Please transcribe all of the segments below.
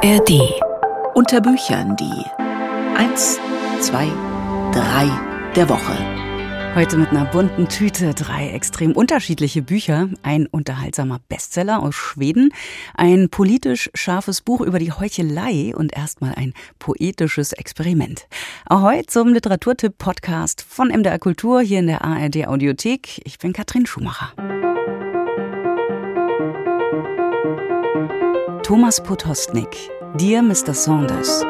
ARD. Unter Büchern die 1, 2, 3 der Woche. Heute mit einer bunten Tüte drei extrem unterschiedliche Bücher. Ein unterhaltsamer Bestseller aus Schweden, ein politisch scharfes Buch über die Heuchelei und erstmal ein poetisches Experiment. Ahoi zum Literaturtipp-Podcast von MDR Kultur hier in der ARD Audiothek. Ich bin Katrin Schumacher. Thomas Potostnik, Dear Mr. Saunders.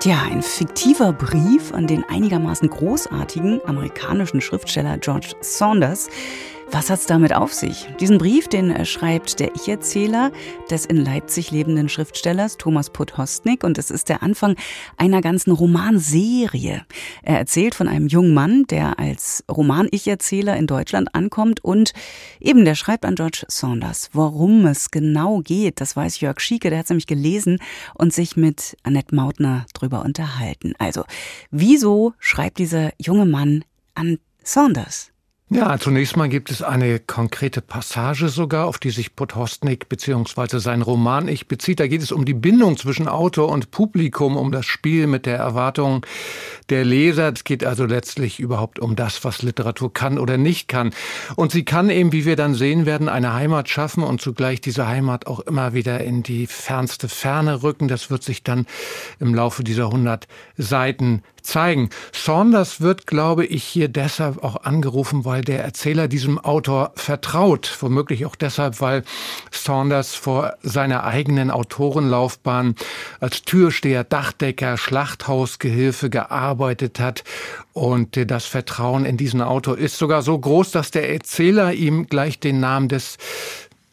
Tja, ein fiktiver Brief an den einigermaßen großartigen amerikanischen Schriftsteller George Saunders, was hat's damit auf sich? Diesen Brief, den schreibt der Ich-Erzähler des in Leipzig lebenden Schriftstellers Thomas Podhostnik und es ist der Anfang einer ganzen Romanserie. Er erzählt von einem jungen Mann, der als Roman-Ich-Erzähler in Deutschland ankommt und eben der schreibt an George Saunders. Worum es genau geht, das weiß Jörg Schieke, der hat es nämlich gelesen und sich mit Annette Mautner drüber unterhalten. Also, wieso schreibt dieser junge Mann an Saunders? Ja, zunächst mal gibt es eine konkrete Passage sogar, auf die sich Potostnik bzw. sein Roman Ich bezieht. Da geht es um die Bindung zwischen Autor und Publikum, um das Spiel mit der Erwartung der Leser. Es geht also letztlich überhaupt um das, was Literatur kann oder nicht kann. Und sie kann eben, wie wir dann sehen werden, eine Heimat schaffen und zugleich diese Heimat auch immer wieder in die fernste Ferne rücken. Das wird sich dann im Laufe dieser 100 Seiten zeigen. Saunders wird, glaube ich, hier deshalb auch angerufen, weil der Erzähler diesem Autor vertraut. Womöglich auch deshalb, weil Saunders vor seiner eigenen Autorenlaufbahn als Türsteher, Dachdecker, Schlachthausgehilfe gearbeitet hat. Und das Vertrauen in diesen Autor ist sogar so groß, dass der Erzähler ihm gleich den Namen des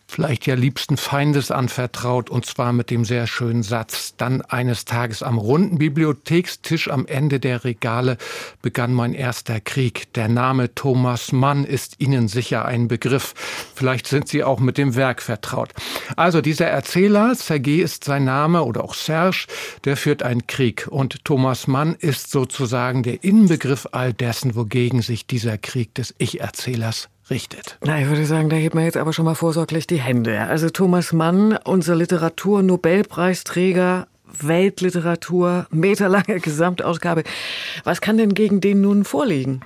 vielleicht ja liebsten Feindes anvertraut, und zwar mit dem sehr schönen Satz, dann eines Tages am runden Bibliothekstisch am Ende der Regale begann mein erster Krieg. Der Name Thomas Mann ist Ihnen sicher ein Begriff. Vielleicht sind Sie auch mit dem Werk vertraut. Also dieser Erzähler, Sergei ist sein Name oder auch Serge, der führt einen Krieg und Thomas Mann ist sozusagen der Inbegriff all dessen, wogegen sich dieser Krieg des Ich-Erzählers richtet. Na, ich würde sagen, da hebt man jetzt aber schon mal vorsorglich die Hände. Also Thomas Mann, unser Literatur-Nobelpreisträger, Weltliteratur, meterlange Gesamtausgabe. Was kann denn gegen den nun vorliegen?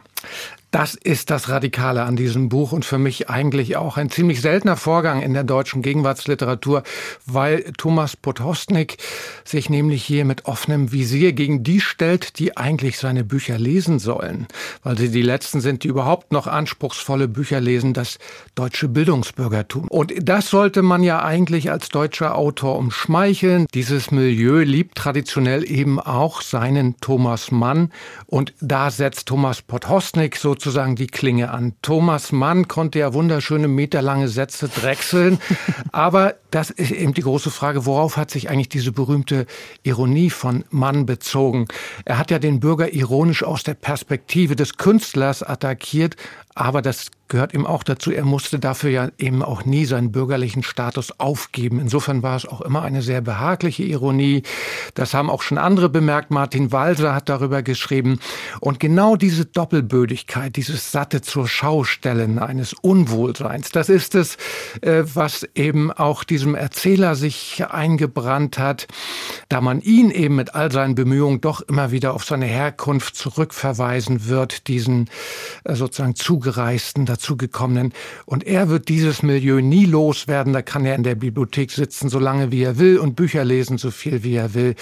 Das ist das Radikale an diesem Buch und für mich eigentlich auch ein ziemlich seltener Vorgang in der deutschen Gegenwartsliteratur, weil Thomas Potostnik sich nämlich hier mit offenem Visier gegen die stellt, die eigentlich seine Bücher lesen sollen, weil sie die letzten sind, die überhaupt noch anspruchsvolle Bücher lesen, das deutsche Bildungsbürgertum. Und das sollte man ja eigentlich als deutscher Autor umschmeicheln. Dieses Milieu liebt traditionell eben auch seinen Thomas Mann und da setzt Thomas Potostnik so sozusagen die Klinge an. Thomas Mann konnte ja wunderschöne meterlange Sätze drechseln, aber das ist eben die große Frage, worauf hat sich eigentlich diese berühmte Ironie von Mann bezogen? Er hat ja den Bürger ironisch aus der Perspektive des Künstlers attackiert, aber das gehört ihm auch dazu. Er musste dafür ja eben auch nie seinen bürgerlichen Status aufgeben. Insofern war es auch immer eine sehr behagliche Ironie. Das haben auch schon andere bemerkt. Martin Walser hat darüber geschrieben. Und genau diese Doppelbödigkeit, dieses satte zur Schaustellen eines Unwohlseins, das ist es, äh, was eben auch diesem Erzähler sich eingebrannt hat, da man ihn eben mit all seinen Bemühungen doch immer wieder auf seine Herkunft zurückverweisen wird, diesen äh, sozusagen zugereisten, dazugekommenen. Und er wird dieses Milieu nie loswerden. Da kann er in der Bibliothek sitzen, so lange wie er will und Bücher lesen, so viel wie er will.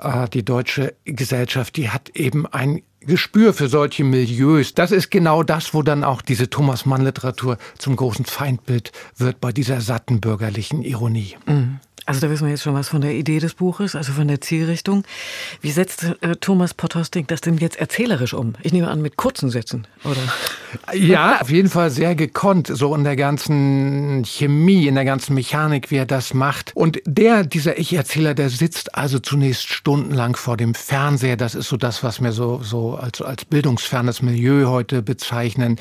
Ah, die deutsche Gesellschaft, die hat eben ein Gespür für solche Milieus. Das ist genau das, wo dann auch diese Thomas Mann Literatur zum großen Feindbild wird bei dieser satten bürgerlichen Ironie. Mhm. Also da wissen wir jetzt schon was von der Idee des Buches, also von der Zielrichtung. Wie setzt äh, Thomas Potosting das denn jetzt erzählerisch um? Ich nehme an, mit kurzen Sätzen, oder? Ja, auf jeden Fall sehr gekonnt, so in der ganzen Chemie, in der ganzen Mechanik, wie er das macht. Und der, dieser Ich-Erzähler, der sitzt also zunächst stundenlang vor dem Fernseher. Das ist so das, was wir so, so als, als bildungsfernes Milieu heute bezeichnen.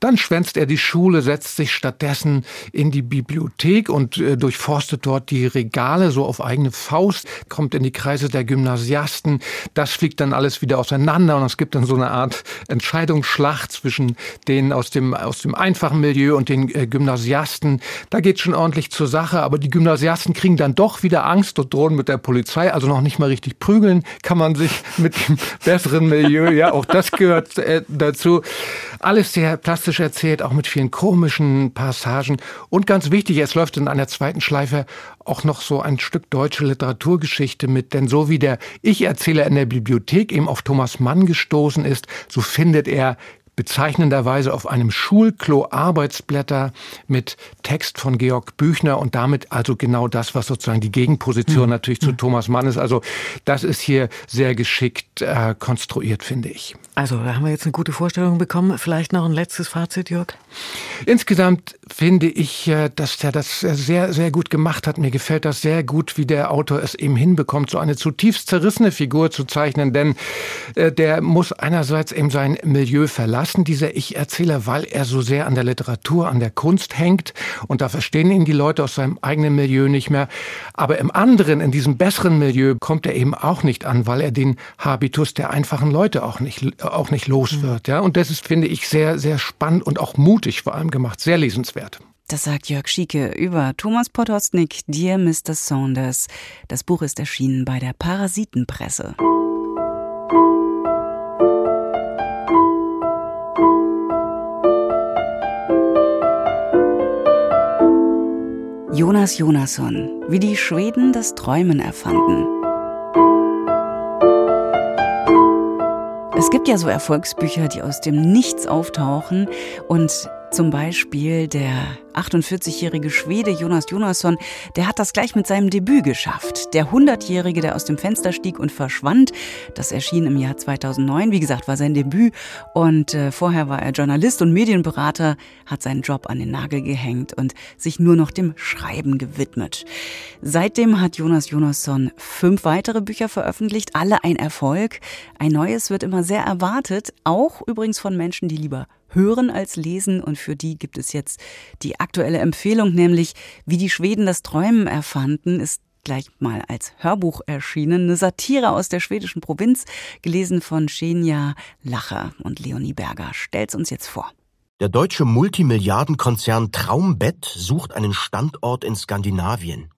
Dann schwänzt er die Schule, setzt sich stattdessen in die Bibliothek und äh, durchforstet dort die Regale so auf eigene Faust, kommt in die Kreise der Gymnasiasten. Das fliegt dann alles wieder auseinander und es gibt dann so eine Art Entscheidungsschlacht zwischen denen aus dem, aus dem einfachen Milieu und den äh, Gymnasiasten. Da geht schon ordentlich zur Sache, aber die Gymnasiasten kriegen dann doch wieder Angst und drohen mit der Polizei, also noch nicht mal richtig prügeln kann man sich mit dem besseren Milieu, ja, auch das gehört äh, dazu. Alles sehr plastisch erzählt, auch mit vielen komischen Passagen. Und ganz wichtig, es läuft in einer zweiten Schleife auch noch so ein Stück deutsche Literaturgeschichte mit. Denn so wie der Ich-Erzähler in der Bibliothek eben auf Thomas Mann gestoßen ist, so findet er bezeichnenderweise auf einem Schulklo Arbeitsblätter mit Text von Georg Büchner und damit also genau das, was sozusagen die Gegenposition mhm. natürlich zu Thomas Mann ist. Also das ist hier sehr geschickt äh, konstruiert, finde ich. Also da haben wir jetzt eine gute Vorstellung bekommen. Vielleicht noch ein letztes Fazit, Jörg? Insgesamt finde ich, äh, dass er das sehr, sehr gut gemacht hat. Mir gefällt das sehr gut, wie der Autor es eben hinbekommt, so eine zutiefst zerrissene Figur zu zeichnen. Denn äh, der muss einerseits eben sein Milieu verlassen, dieser Ich-Erzähler, weil er so sehr an der Literatur, an der Kunst hängt. Und da verstehen ihn die Leute aus seinem eigenen Milieu nicht mehr. Aber im anderen, in diesem besseren Milieu, kommt er eben auch nicht an, weil er den Habitus der einfachen Leute auch nicht auch nicht los mhm. wird. Ja? Und das ist, finde ich, sehr, sehr spannend und auch mutig vor allem gemacht. Sehr lesenswert. Das sagt Jörg Schieke über Thomas Potosnik, Dear Mr. Saunders. Das Buch ist erschienen bei der Parasitenpresse. Jonas Jonasson, wie die Schweden das Träumen erfanden. Es gibt ja so Erfolgsbücher, die aus dem Nichts auftauchen und zum Beispiel der 48-jährige Schwede Jonas Jonasson, der hat das gleich mit seinem Debüt geschafft. Der 100-jährige, der aus dem Fenster stieg und verschwand, das erschien im Jahr 2009. Wie gesagt, war sein Debüt und äh, vorher war er Journalist und Medienberater, hat seinen Job an den Nagel gehängt und sich nur noch dem Schreiben gewidmet. Seitdem hat Jonas Jonasson fünf weitere Bücher veröffentlicht, alle ein Erfolg. Ein neues wird immer sehr erwartet, auch übrigens von Menschen, die lieber hören als lesen und für die gibt es jetzt die aktuelle Empfehlung, nämlich wie die Schweden das Träumen erfanden, ist gleich mal als Hörbuch erschienen. Eine Satire aus der schwedischen Provinz, gelesen von Xenia Lacher und Leonie Berger. Stellt's uns jetzt vor. Der deutsche Multimilliardenkonzern Traumbett sucht einen Standort in Skandinavien.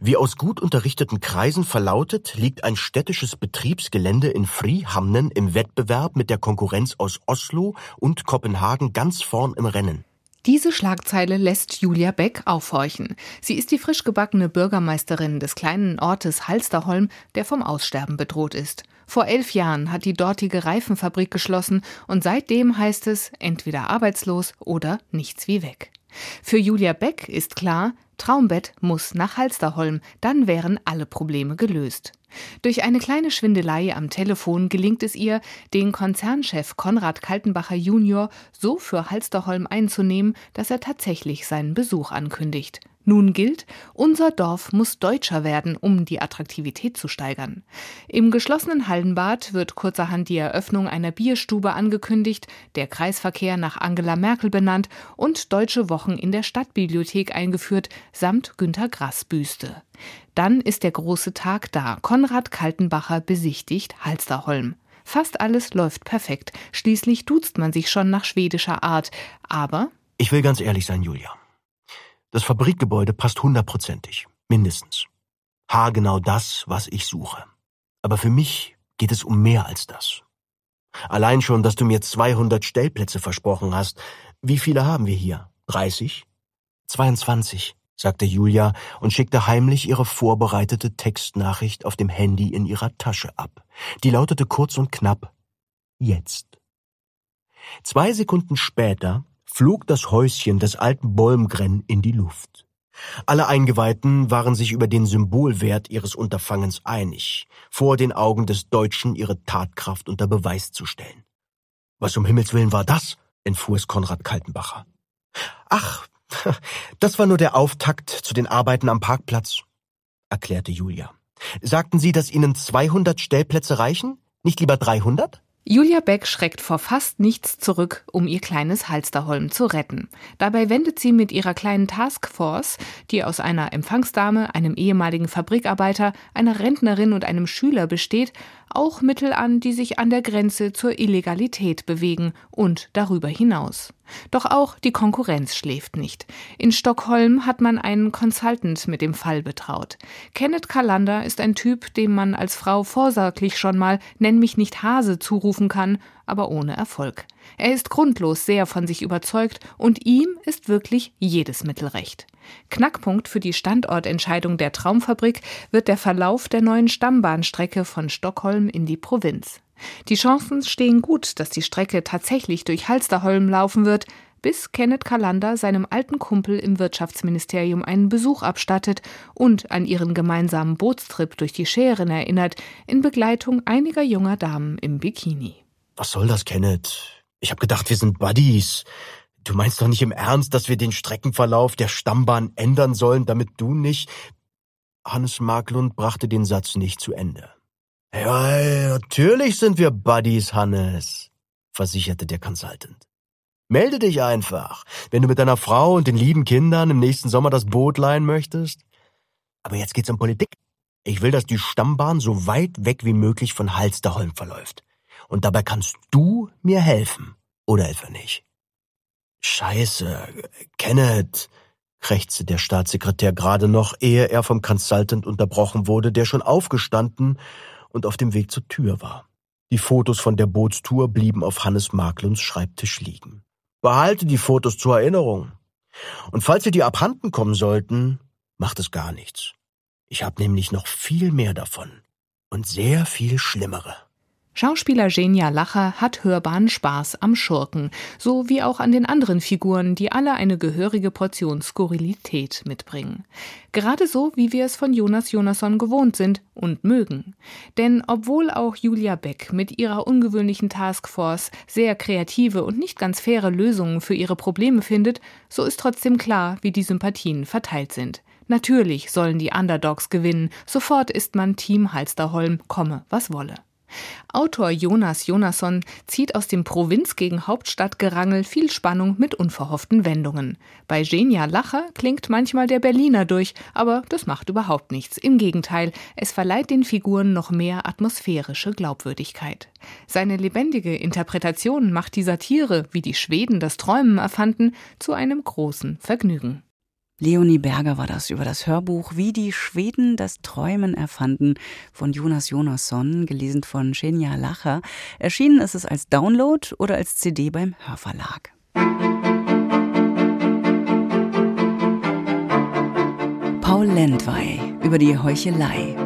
Wie aus gut unterrichteten Kreisen verlautet, liegt ein städtisches Betriebsgelände in Frihamnen im Wettbewerb mit der Konkurrenz aus Oslo und Kopenhagen ganz vorn im Rennen. Diese Schlagzeile lässt Julia Beck aufhorchen. Sie ist die frisch gebackene Bürgermeisterin des kleinen Ortes Halsterholm, der vom Aussterben bedroht ist. Vor elf Jahren hat die dortige Reifenfabrik geschlossen und seitdem heißt es entweder arbeitslos oder nichts wie weg. Für Julia Beck ist klar, Traumbett muss nach Halsterholm, dann wären alle Probleme gelöst. Durch eine kleine Schwindelei am Telefon gelingt es ihr, den Konzernchef Konrad Kaltenbacher Junior so für Halsterholm einzunehmen, dass er tatsächlich seinen Besuch ankündigt. Nun gilt, unser Dorf muss deutscher werden, um die Attraktivität zu steigern. Im geschlossenen Hallenbad wird kurzerhand die Eröffnung einer Bierstube angekündigt, der Kreisverkehr nach Angela Merkel benannt und deutsche Wochen in der Stadtbibliothek eingeführt, samt Günter Grass Büste. Dann ist der große Tag da. Konrad Kaltenbacher besichtigt Halsterholm. Fast alles läuft perfekt. Schließlich duzt man sich schon nach schwedischer Art. Aber. Ich will ganz ehrlich sein, Julia. Das Fabrikgebäude passt hundertprozentig, mindestens. Haargenau das, was ich suche. Aber für mich geht es um mehr als das. Allein schon, dass du mir 200 Stellplätze versprochen hast. Wie viele haben wir hier? 30? 22, sagte Julia und schickte heimlich ihre vorbereitete Textnachricht auf dem Handy in ihrer Tasche ab. Die lautete kurz und knapp Jetzt. Zwei Sekunden später flog das Häuschen des alten Bolmgren in die Luft. Alle Eingeweihten waren sich über den Symbolwert ihres Unterfangens einig, vor den Augen des Deutschen ihre Tatkraft unter Beweis zu stellen. Was um Himmels willen war das? entfuhr es Konrad Kaltenbacher. Ach, das war nur der Auftakt zu den Arbeiten am Parkplatz, erklärte Julia. Sagten Sie, dass Ihnen 200 Stellplätze reichen? Nicht lieber 300? Julia Beck schreckt vor fast nichts zurück, um ihr kleines Halsterholm zu retten. Dabei wendet sie mit ihrer kleinen Taskforce, die aus einer Empfangsdame, einem ehemaligen Fabrikarbeiter, einer Rentnerin und einem Schüler besteht, auch Mittel an, die sich an der Grenze zur Illegalität bewegen und darüber hinaus. Doch auch die Konkurrenz schläft nicht. In Stockholm hat man einen Consultant mit dem Fall betraut. Kenneth Kalander ist ein Typ, dem man als Frau vorsorglich schon mal Nenn mich nicht Hase zurufen kann, aber ohne Erfolg. Er ist grundlos sehr von sich überzeugt und ihm ist wirklich jedes Mittel recht. Knackpunkt für die Standortentscheidung der Traumfabrik wird der Verlauf der neuen Stammbahnstrecke von Stockholm in die Provinz. Die Chancen stehen gut, dass die Strecke tatsächlich durch Halsterholm laufen wird, bis Kenneth Kalander seinem alten Kumpel im Wirtschaftsministerium einen Besuch abstattet und an ihren gemeinsamen Bootstrip durch die Schären erinnert, in Begleitung einiger junger Damen im Bikini. Was soll das, Kenneth? Ich hab gedacht, wir sind Buddies. Du meinst doch nicht im Ernst, dass wir den Streckenverlauf der Stammbahn ändern sollen, damit du nicht. Hannes Marklund brachte den Satz nicht zu Ende. Ja, natürlich sind wir Buddies, Hannes, versicherte der Consultant. Melde dich einfach, wenn du mit deiner Frau und den lieben Kindern im nächsten Sommer das Boot leihen möchtest. Aber jetzt geht's um Politik. Ich will, dass die Stammbahn so weit weg wie möglich von Halsterholm verläuft. Und dabei kannst du mir helfen. Oder etwa nicht? Scheiße, Kenneth, krächzte der Staatssekretär gerade noch, ehe er vom Consultant unterbrochen wurde, der schon aufgestanden und auf dem Weg zur Tür war. Die Fotos von der Bootstour blieben auf Hannes Marklunds Schreibtisch liegen. Behalte die Fotos zur Erinnerung. Und falls dir die abhanden kommen sollten, macht es gar nichts. Ich habe nämlich noch viel mehr davon. Und sehr viel schlimmere. Schauspieler Genia Lacher hat hörbaren Spaß am Schurken, so wie auch an den anderen Figuren, die alle eine gehörige Portion Skurrilität mitbringen. Gerade so, wie wir es von Jonas Jonasson gewohnt sind und mögen. Denn obwohl auch Julia Beck mit ihrer ungewöhnlichen Taskforce sehr kreative und nicht ganz faire Lösungen für ihre Probleme findet, so ist trotzdem klar, wie die Sympathien verteilt sind. Natürlich sollen die Underdogs gewinnen, sofort ist man Team Halsterholm, komme was wolle. Autor Jonas Jonasson zieht aus dem Provinz gegen Hauptstadtgerangel viel Spannung mit unverhofften Wendungen. Bei Genia Lacher klingt manchmal der Berliner durch, aber das macht überhaupt nichts. Im Gegenteil, es verleiht den Figuren noch mehr atmosphärische Glaubwürdigkeit. Seine lebendige Interpretation macht die Satire, wie die Schweden das Träumen erfanden, zu einem großen Vergnügen. Leonie Berger war das über das Hörbuch Wie die Schweden das Träumen erfanden von Jonas Jonasson, gelesen von Xenia Lacher. Erschienen ist es als Download oder als CD beim Hörverlag. Paul Lendwey über die Heuchelei.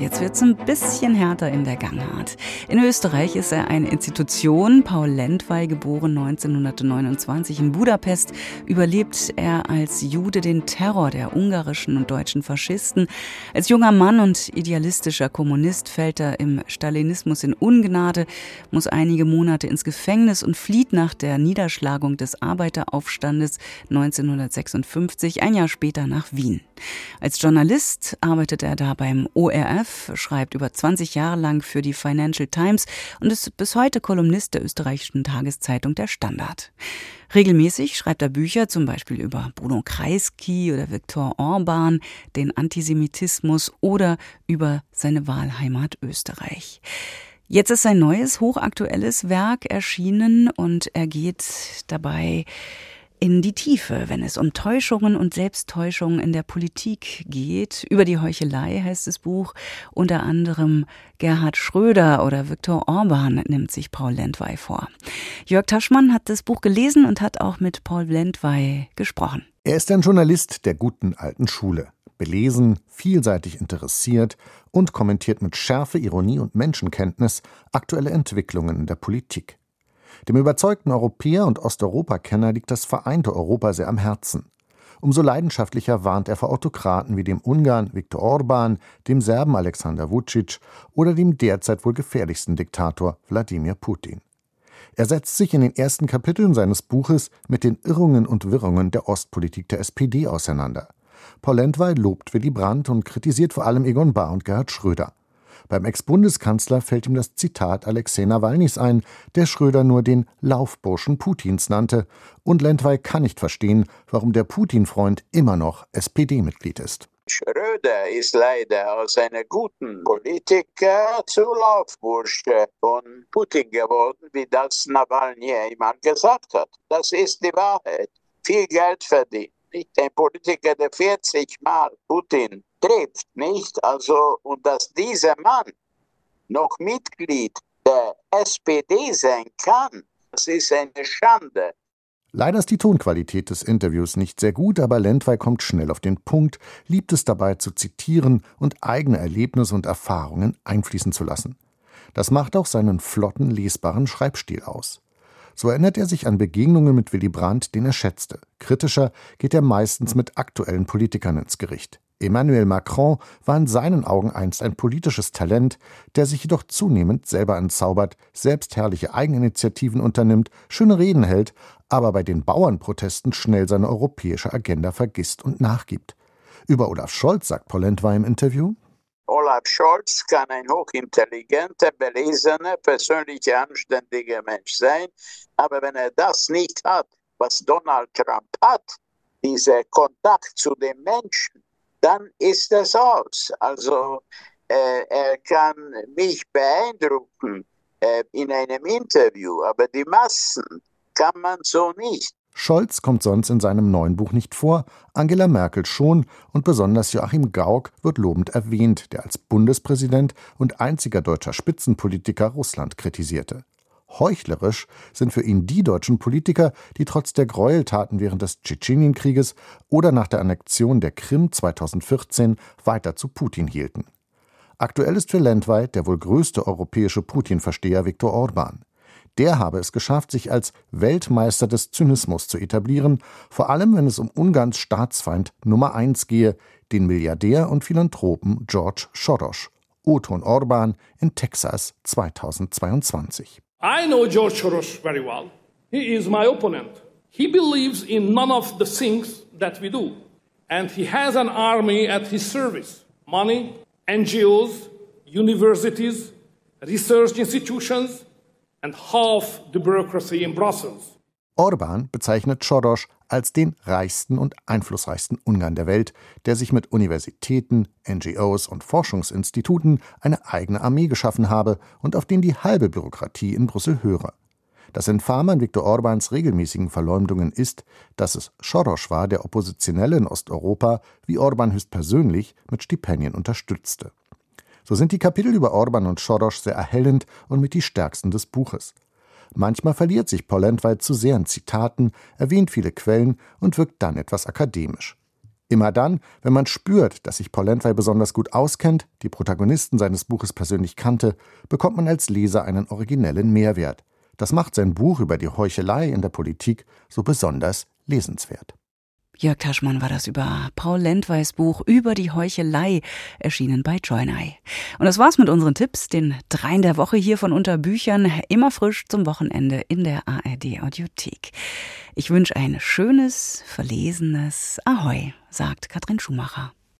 Jetzt wird's ein bisschen härter in der Gangart. In Österreich ist er eine Institution. Paul Lendwey, geboren 1929 in Budapest, überlebt er als Jude den Terror der ungarischen und deutschen Faschisten. Als junger Mann und idealistischer Kommunist fällt er im Stalinismus in Ungnade, muss einige Monate ins Gefängnis und flieht nach der Niederschlagung des Arbeiteraufstandes 1956 ein Jahr später nach Wien. Als Journalist arbeitet er da beim ORF, schreibt über 20 Jahre lang für die Financial Times und ist bis heute Kolumnist der österreichischen Tageszeitung Der Standard. Regelmäßig schreibt er Bücher, zum Beispiel über Bruno Kreisky oder Viktor Orban, den Antisemitismus oder über seine Wahlheimat Österreich. Jetzt ist sein neues, hochaktuelles Werk erschienen und er geht dabei in die Tiefe, wenn es um Täuschungen und Selbsttäuschungen in der Politik geht. Über die Heuchelei heißt das Buch. Unter anderem Gerhard Schröder oder Viktor Orban nimmt sich Paul Lendwey vor. Jörg Taschmann hat das Buch gelesen und hat auch mit Paul Lendwey gesprochen. Er ist ein Journalist der guten alten Schule. Belesen, vielseitig interessiert und kommentiert mit Schärfe, Ironie und Menschenkenntnis aktuelle Entwicklungen in der Politik. Dem überzeugten Europäer und Osteuropakenner liegt das vereinte Europa sehr am Herzen. Umso leidenschaftlicher warnt er vor Autokraten wie dem Ungarn Viktor Orban, dem Serben Alexander Vucic oder dem derzeit wohl gefährlichsten Diktator Wladimir Putin. Er setzt sich in den ersten Kapiteln seines Buches mit den Irrungen und Wirrungen der Ostpolitik der SPD auseinander. Paul Lendwey lobt Willy Brandt und kritisiert vor allem Egon Bahr und Gerhard Schröder. Beim Ex-Bundeskanzler fällt ihm das Zitat Alexei Nawalnys ein, der Schröder nur den Laufburschen Putins nannte. Und Lendwey kann nicht verstehen, warum der Putin-Freund immer noch SPD-Mitglied ist. Schröder ist leider aus einer guten Politiker zu Laufbursche von Putin geworden, wie das Nawalny einmal gesagt hat. Das ist die Wahrheit. Viel Geld verdient. Nicht ein Politiker, der 40 Mal Putin trifft, nicht? Also, und dass dieser Mann noch Mitglied der SPD sein kann, das ist eine Schande. Leider ist die Tonqualität des Interviews nicht sehr gut, aber Lendwey kommt schnell auf den Punkt, liebt es dabei zu zitieren und eigene Erlebnisse und Erfahrungen einfließen zu lassen. Das macht auch seinen flotten, lesbaren Schreibstil aus. So erinnert er sich an Begegnungen mit Willy Brandt, den er schätzte. Kritischer geht er meistens mit aktuellen Politikern ins Gericht. Emmanuel Macron war in seinen Augen einst ein politisches Talent, der sich jedoch zunehmend selber entzaubert, selbst herrliche Eigeninitiativen unternimmt, schöne Reden hält, aber bei den Bauernprotesten schnell seine europäische Agenda vergisst und nachgibt. Über Olaf Scholz sagt Polentwey im Interview, Olaf Scholz kann ein hochintelligenter, belesener, persönlich anständiger Mensch sein, aber wenn er das nicht hat, was Donald Trump hat, dieser Kontakt zu den Menschen, dann ist es aus. Also äh, er kann mich beeindrucken äh, in einem Interview, aber die Massen kann man so nicht. Scholz kommt sonst in seinem neuen Buch nicht vor, Angela Merkel schon und besonders Joachim Gauck wird lobend erwähnt, der als Bundespräsident und einziger deutscher Spitzenpolitiker Russland kritisierte. Heuchlerisch sind für ihn die deutschen Politiker, die trotz der Gräueltaten während des Tschetschenienkrieges oder nach der Annexion der Krim 2014 weiter zu Putin hielten. Aktuell ist für Lendwey der wohl größte europäische Putin-Versteher Viktor Orban. Der habe es geschafft, sich als Weltmeister des Zynismus zu etablieren, vor allem wenn es um Ungarns Staatsfeind Nummer eins gehe, den Milliardär und Philanthropen George Soros. Oton Orban in Texas 2022. I know George Soros very well. He is my opponent. He believes in none of the things that we do. And he has an army at his service money, NGOs, universities, research institutions, and half the bureaucracy in Brussels. Orban bezeichnet Soros als den reichsten und einflussreichsten Ungarn der Welt, der sich mit Universitäten, NGOs und Forschungsinstituten eine eigene Armee geschaffen habe und auf den die halbe Bürokratie in Brüssel höre. Das Infame an Viktor Orbans regelmäßigen Verleumdungen ist, dass es Soros war, der Oppositionelle in Osteuropa, wie Orban höchstpersönlich, mit Stipendien unterstützte. So sind die Kapitel über Orban und Soros sehr erhellend und mit die stärksten des Buches. Manchmal verliert sich Pollentweit zu sehr in Zitaten, erwähnt viele Quellen und wirkt dann etwas akademisch. Immer dann, wenn man spürt, dass sich Pollentwey besonders gut auskennt, die Protagonisten seines Buches persönlich kannte, bekommt man als Leser einen originellen Mehrwert. Das macht sein Buch über die Heuchelei in der Politik so besonders lesenswert. Jörg Taschmann war das über Paul Lendweis Buch Über die Heuchelei, erschienen bei Joinei. Und das war's mit unseren Tipps, den dreien der Woche hier von Unterbüchern, immer frisch zum Wochenende in der ARD Audiothek. Ich wünsche ein schönes, verlesenes Ahoi, sagt Katrin Schumacher.